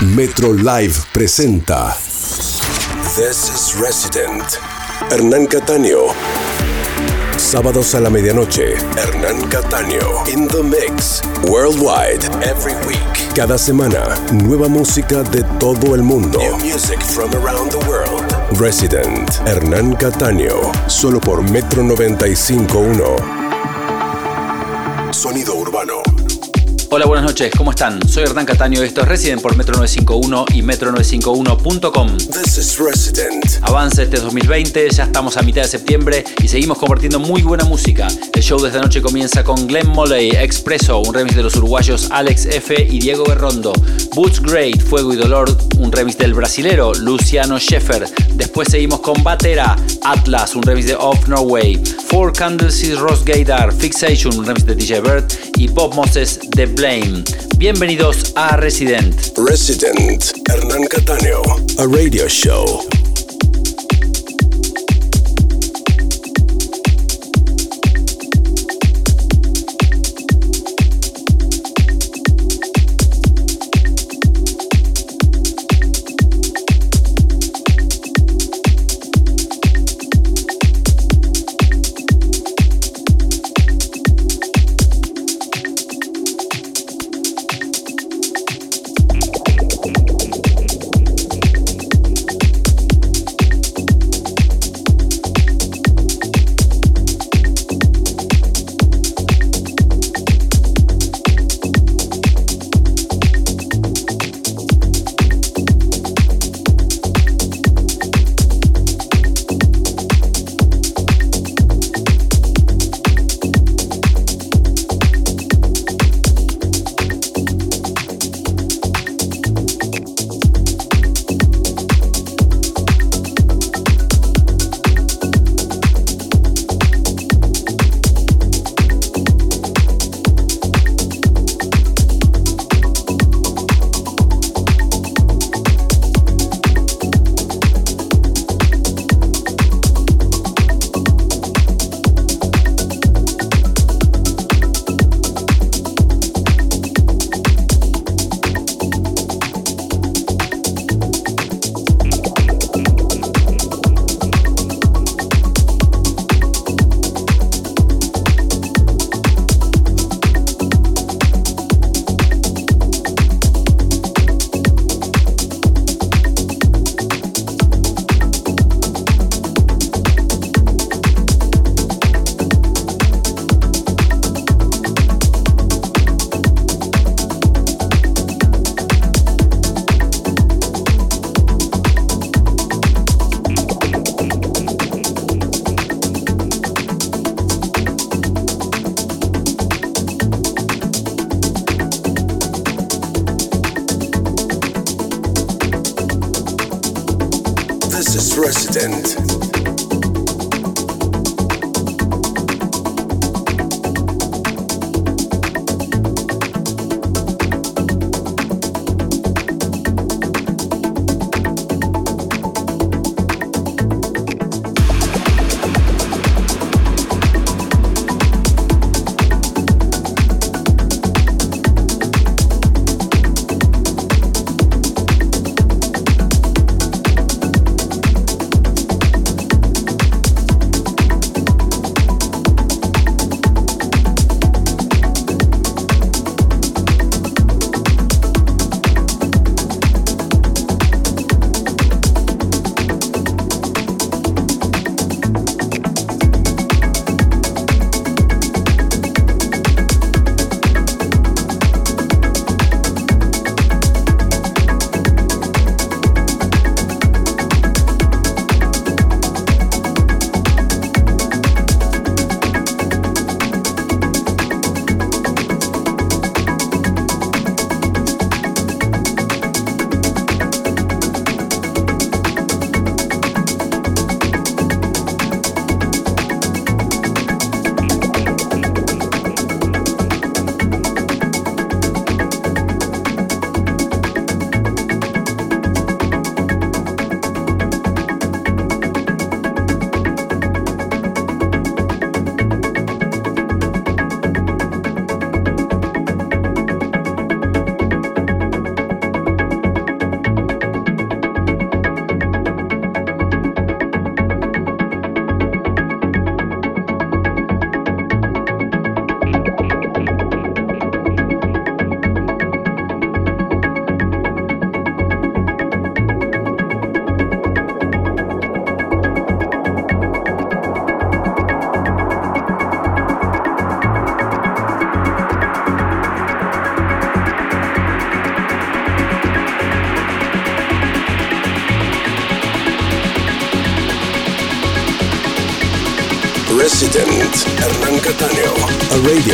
Metro Live presenta This is Resident. Hernán Cataño. Sábados a la medianoche, Hernán Cataño. In the Mix. Worldwide. Every week. Cada semana, nueva música de todo el mundo. New music from around the world. Resident. Hernán Cataño. Solo por Metro 95.1. Sonido urbano. Hola, buenas noches, ¿cómo están? Soy Hernán Cataño, esto es Resident por Metro 951 y Metro951.com. This is Resident. Avance este 2020, ya estamos a mitad de septiembre y seguimos compartiendo muy buena música. El show de esta noche comienza con Glenn Molley, Expreso, un remix de los uruguayos Alex F. y Diego Berrondo. Boots Great, Fuego y Dolor, un remix del brasilero Luciano Scheffer. Después seguimos con Batera, Atlas, un remix de Off Norway. Four Candles y Ross Gaydar, Fixation, un remix de DJ Bird y Bob Moses de Bienvenidos a Resident. Resident. Hernán Cataño. A radio show.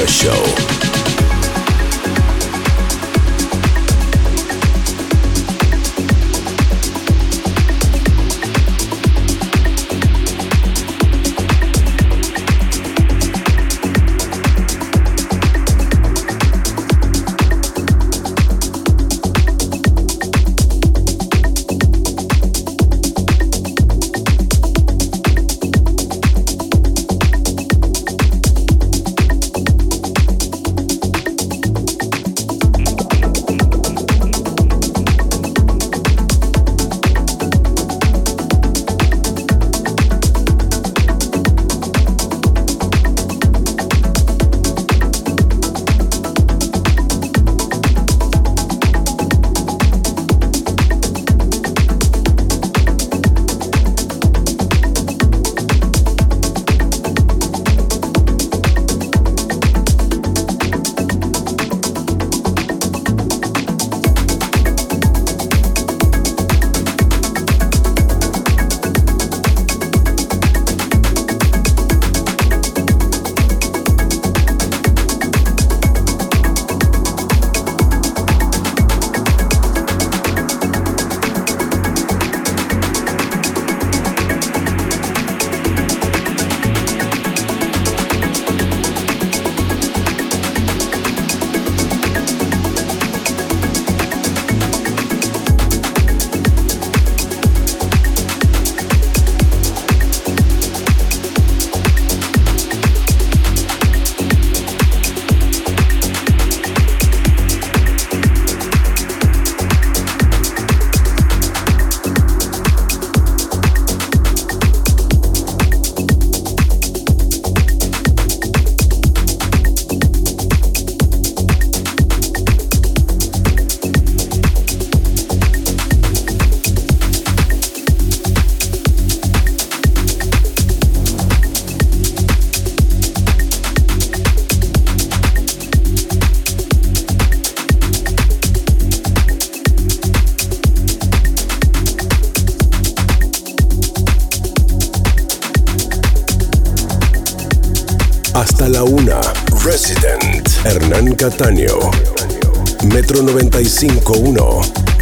Show. A radio show. Catáneo. Metro 95.1.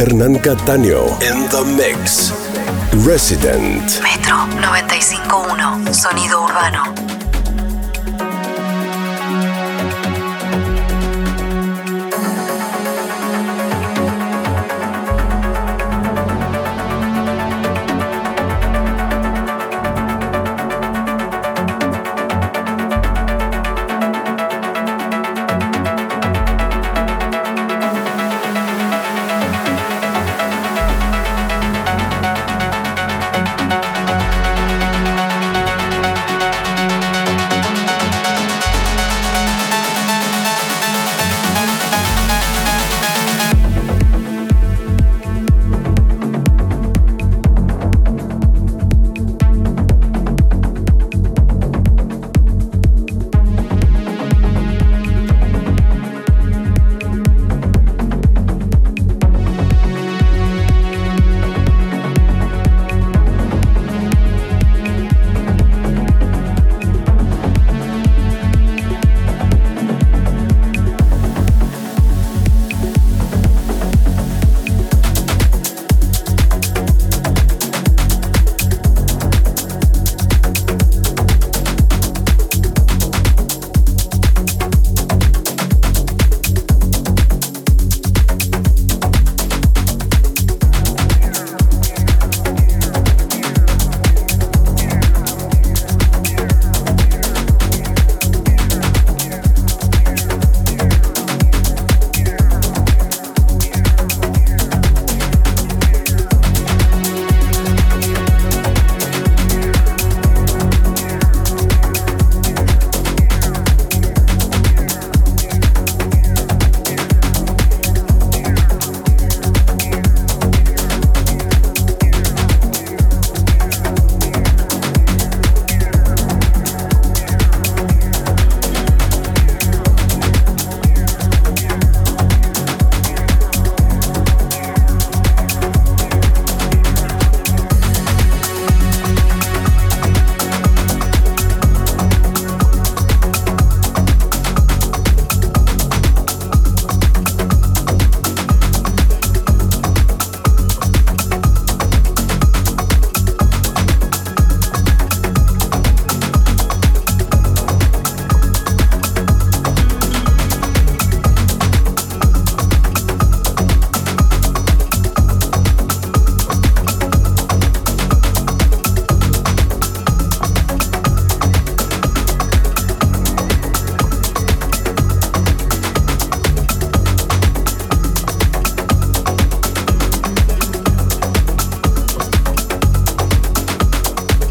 Hernán Cataño en The Mix. Resident. Metro 95.1, sonido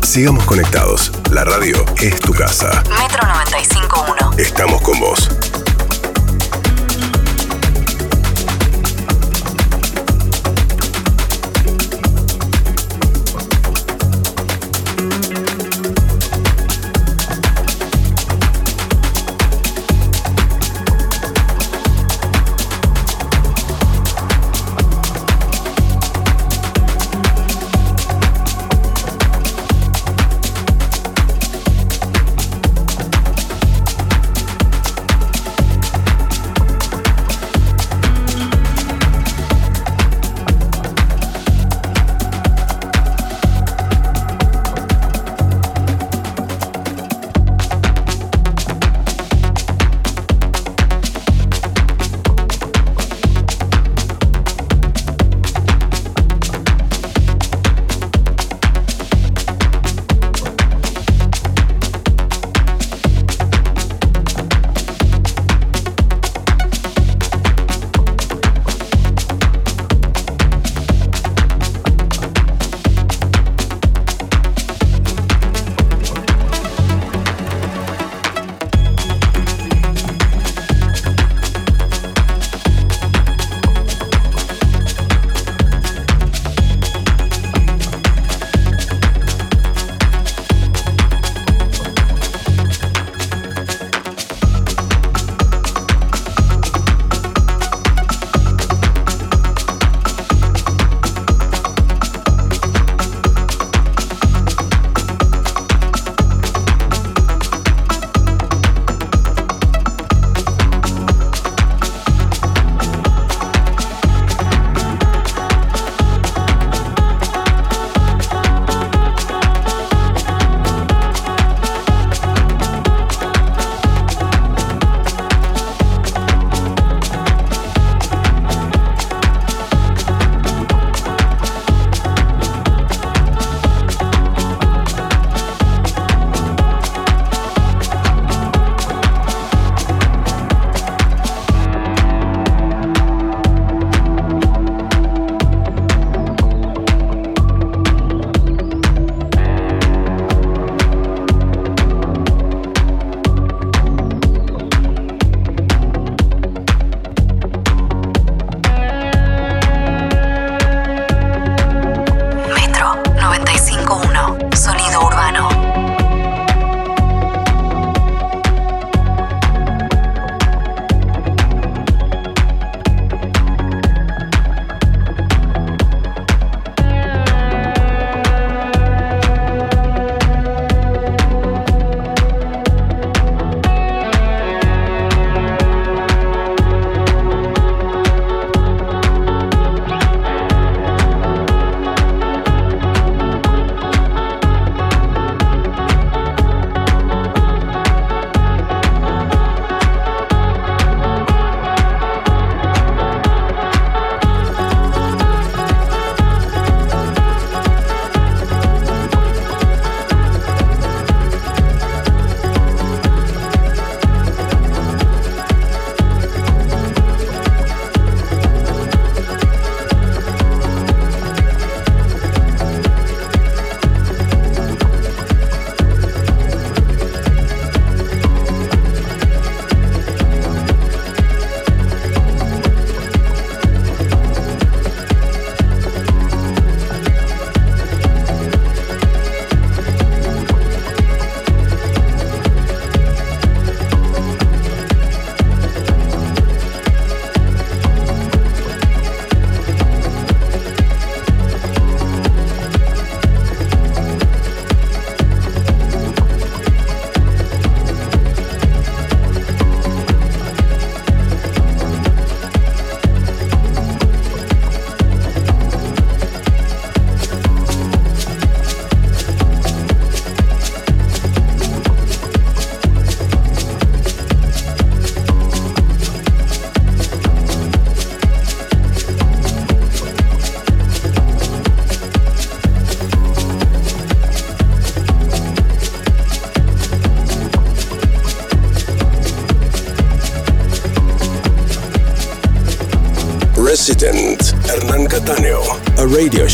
Sigamos conectados. La radio es tu casa. Metro 95.1. Estamos con vos.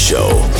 Show.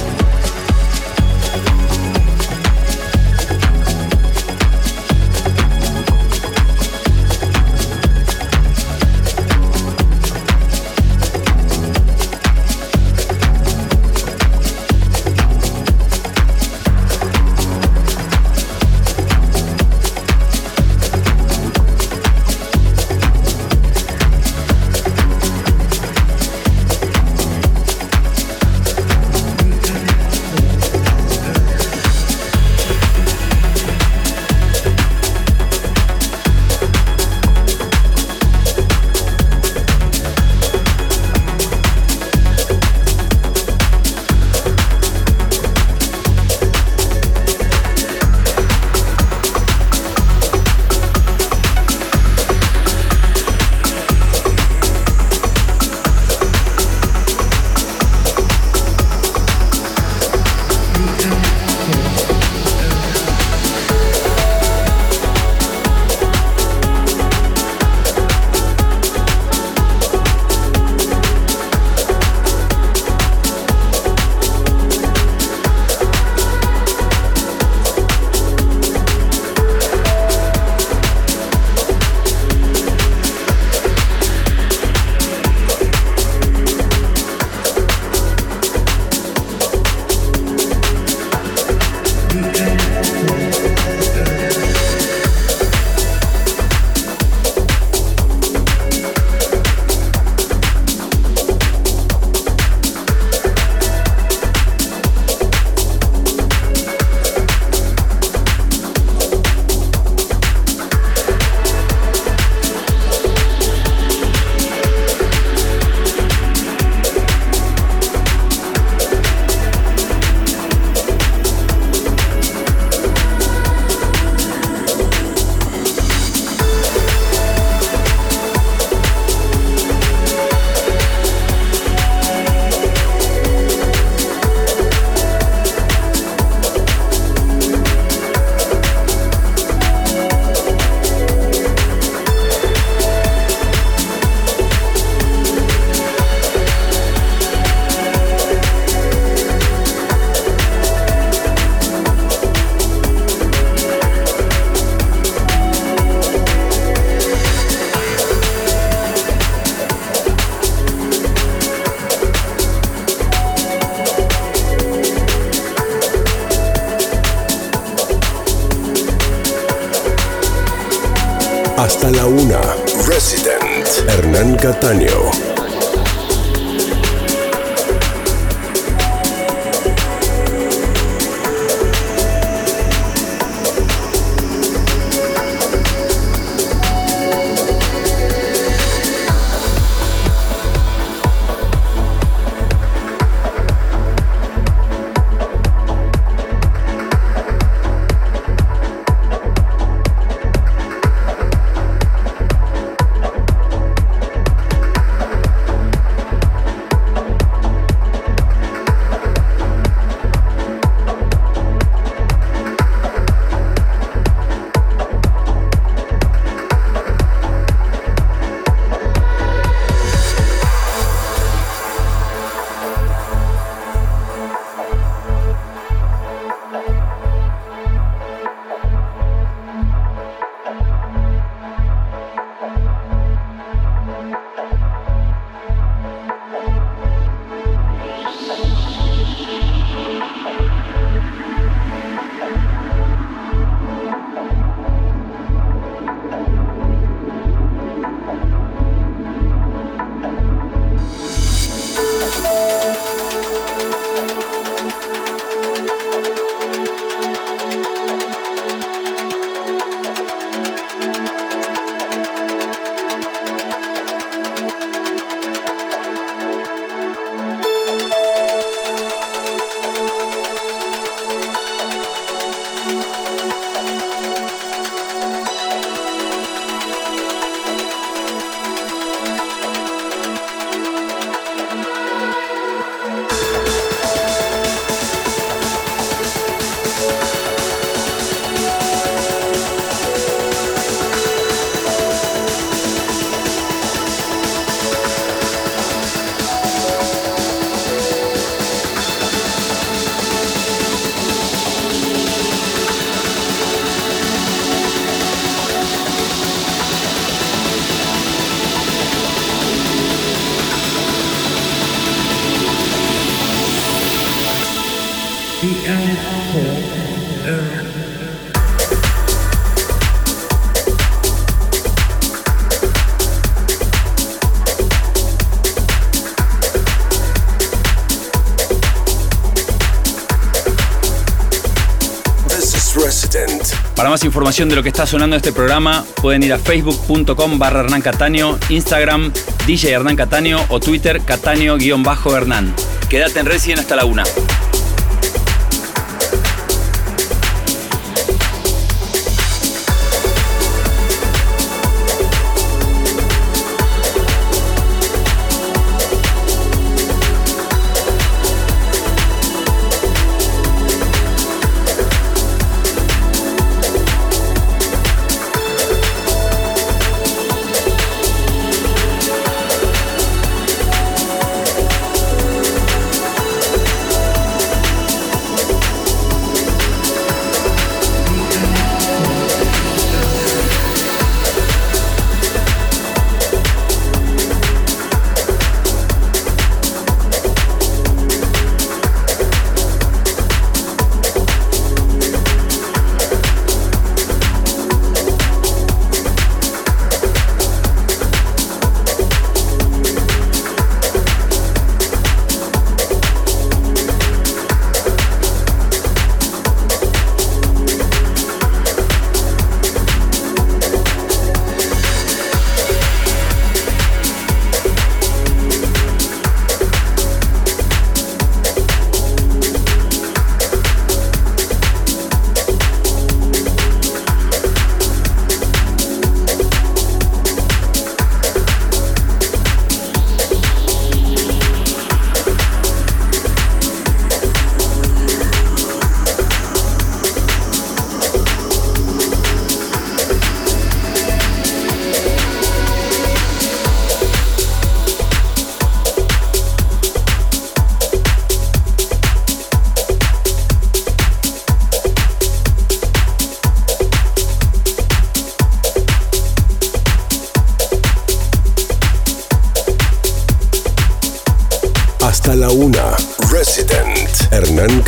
Para más información de lo que está sonando en este programa, pueden ir a facebook.com barra Hernán Cataño, Instagram DJ Hernán Cataño o Twitter Cataño-Hernán. Quédate en Resident hasta la una.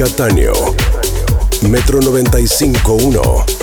Catáneo. Metro 95.1.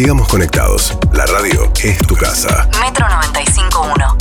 Sigamos conectados. La radio es tu casa. Metro 95.1.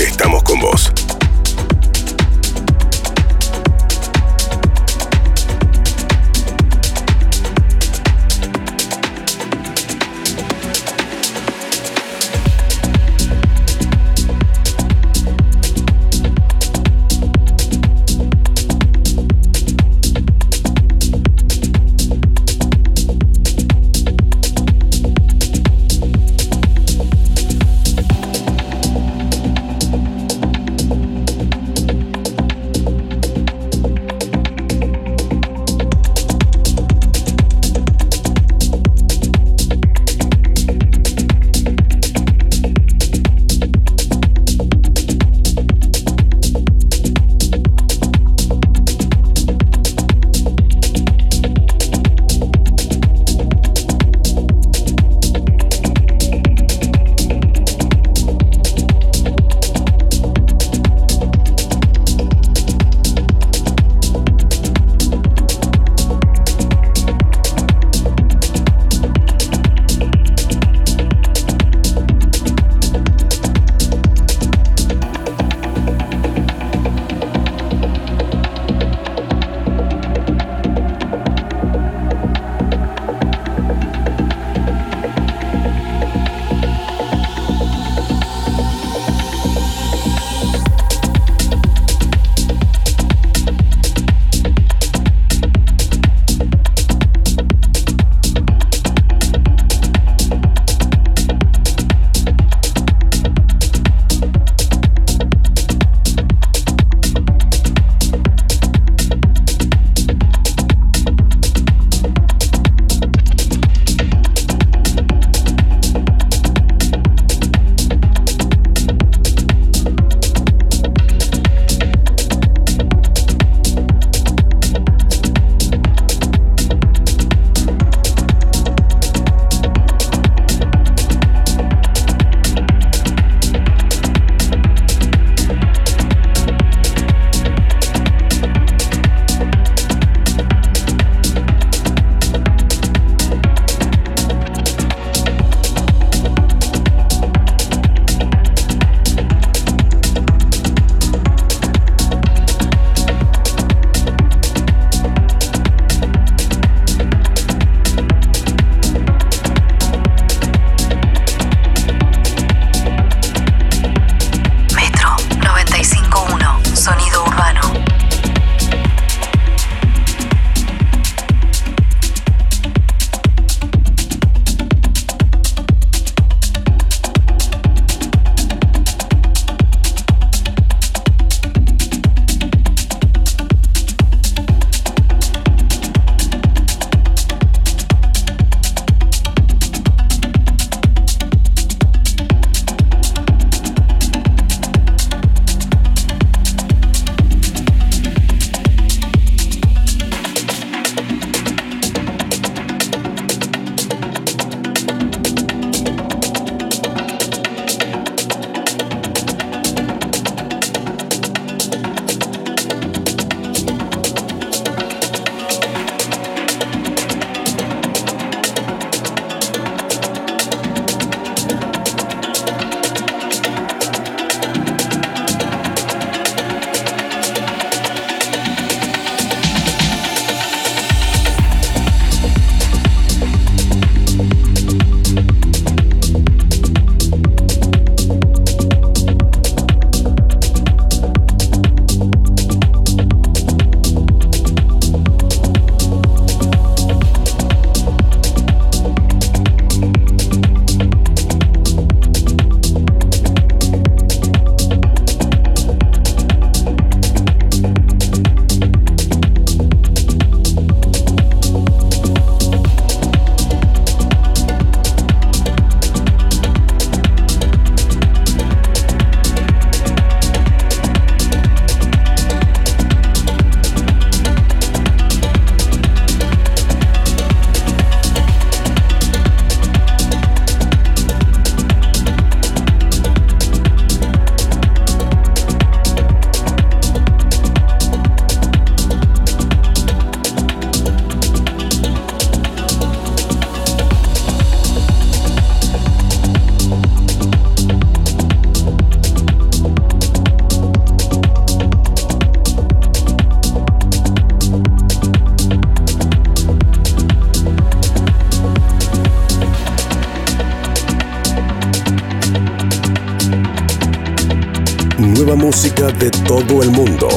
todo el mundo.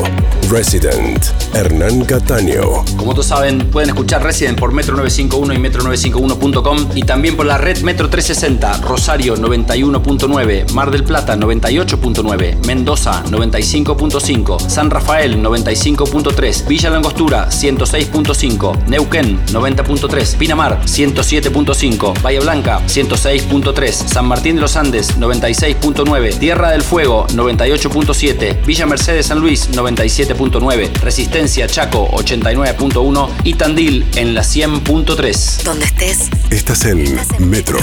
Resident, Hernán Cataño. Como todos saben, pueden escuchar Resident por Metro 951 y metro951.com y también por la red Metro 360, Rosario 91.9, Mar del Plata 98.9, Mendoza 95.5, San Rafael 95.3, Villa Langostura 106.5, Neuquén 90.3, Pinamar 107.5, Bahía Blanca 106.3, San Martín de los Andes 96.9, Tierra del Fuego 98.7, Villa Mercedes San Luis 97.9, Resistencia Chaco 89.1 y Tandil en la 100.3. Donde estés. Estás en Metro.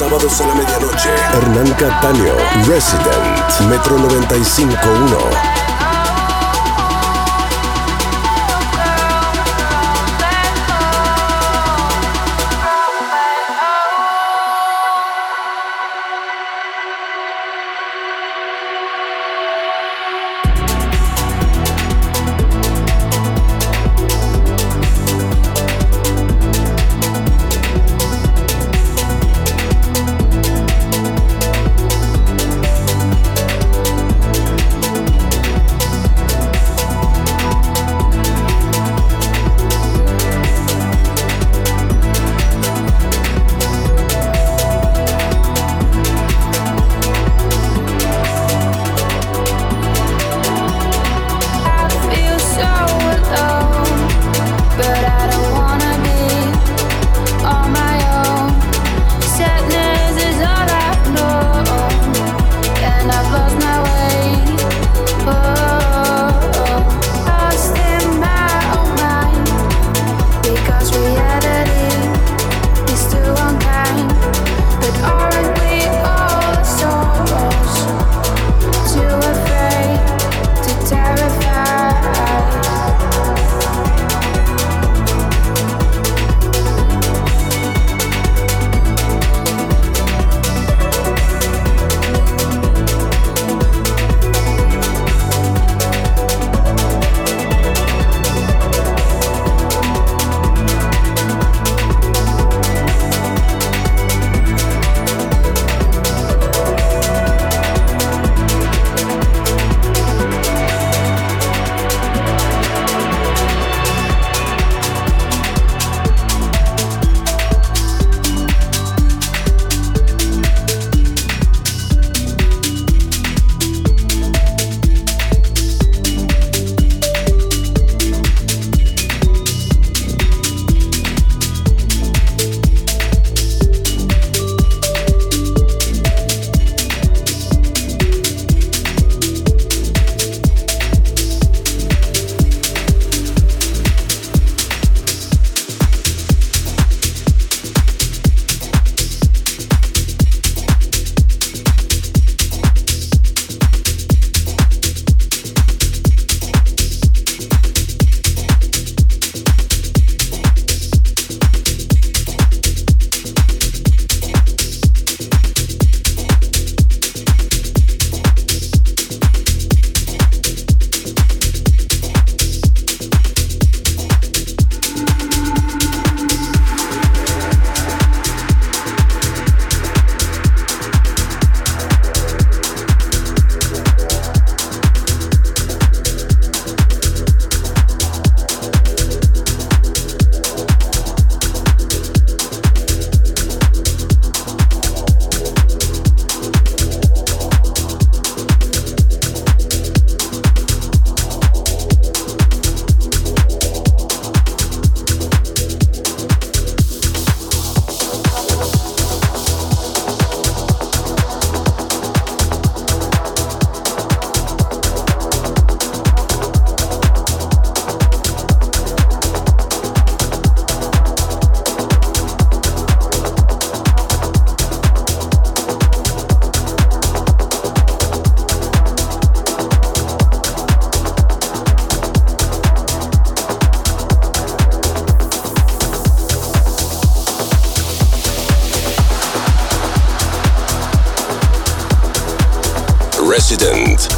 Sábados a la medianoche. Hernán Cataño, Resident, Metro 951.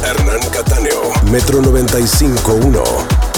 Hernán Cataño, Metro 95.1.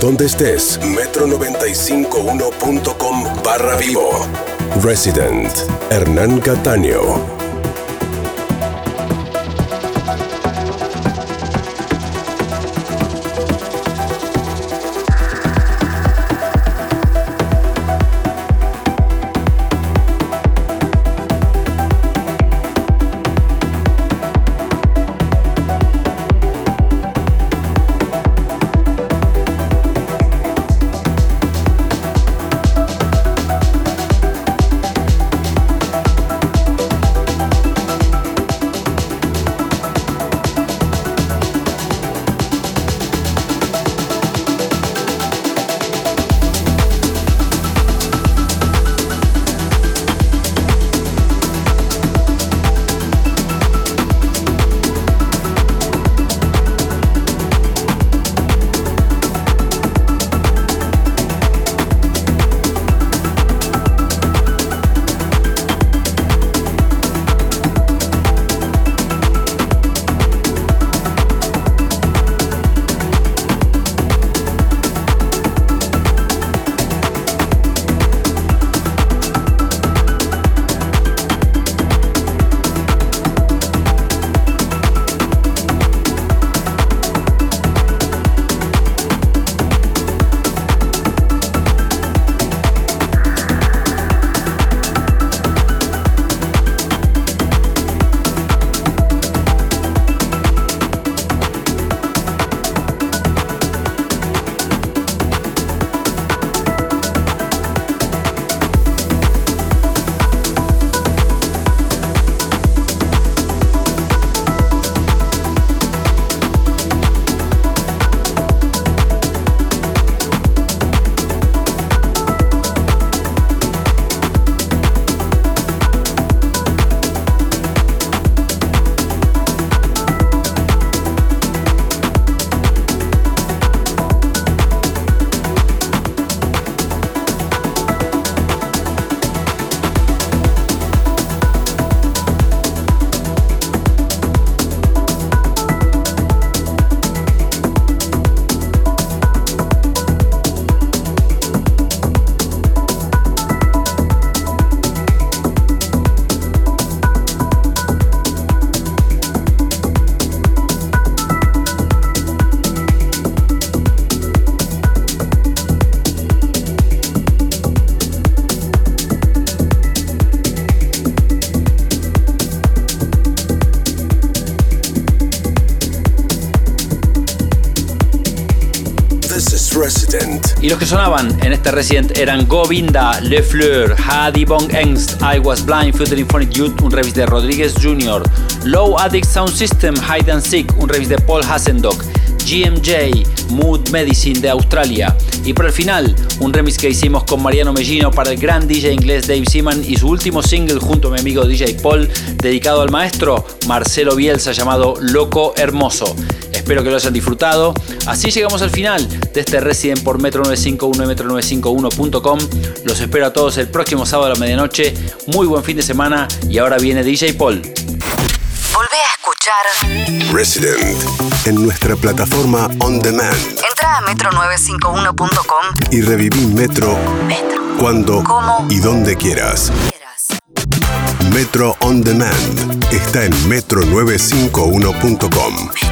donde estés. Metro951.com barra vivo. Resident. Hernán Cataño. Sonaban en este Resident eran Govinda, Le Fleur, Hadi Bong Engst, I Was Blind, Featuring Phonic Youth, un remix de Rodríguez Jr., Low Addict Sound System, Hide and Seek, un remix de Paul Hasendock, GMJ, Mood Medicine de Australia. Y por el final, un remix que hicimos con Mariano Mellino para el gran DJ inglés Dave Seaman y su último single junto a mi amigo DJ Paul, dedicado al maestro Marcelo Bielsa llamado Loco Hermoso. Espero que lo hayan disfrutado. Así llegamos al final de este Resident por Metro 951 metro951.com. Los espero a todos el próximo sábado a la medianoche. Muy buen fin de semana y ahora viene DJ Paul. Volvé a escuchar Resident en nuestra plataforma On Demand. Entra a metro951.com y reviví Metro, Metro. cuando ¿Cómo? y donde quieras. Quieras. Metro On Demand está en metro951.com. Metro.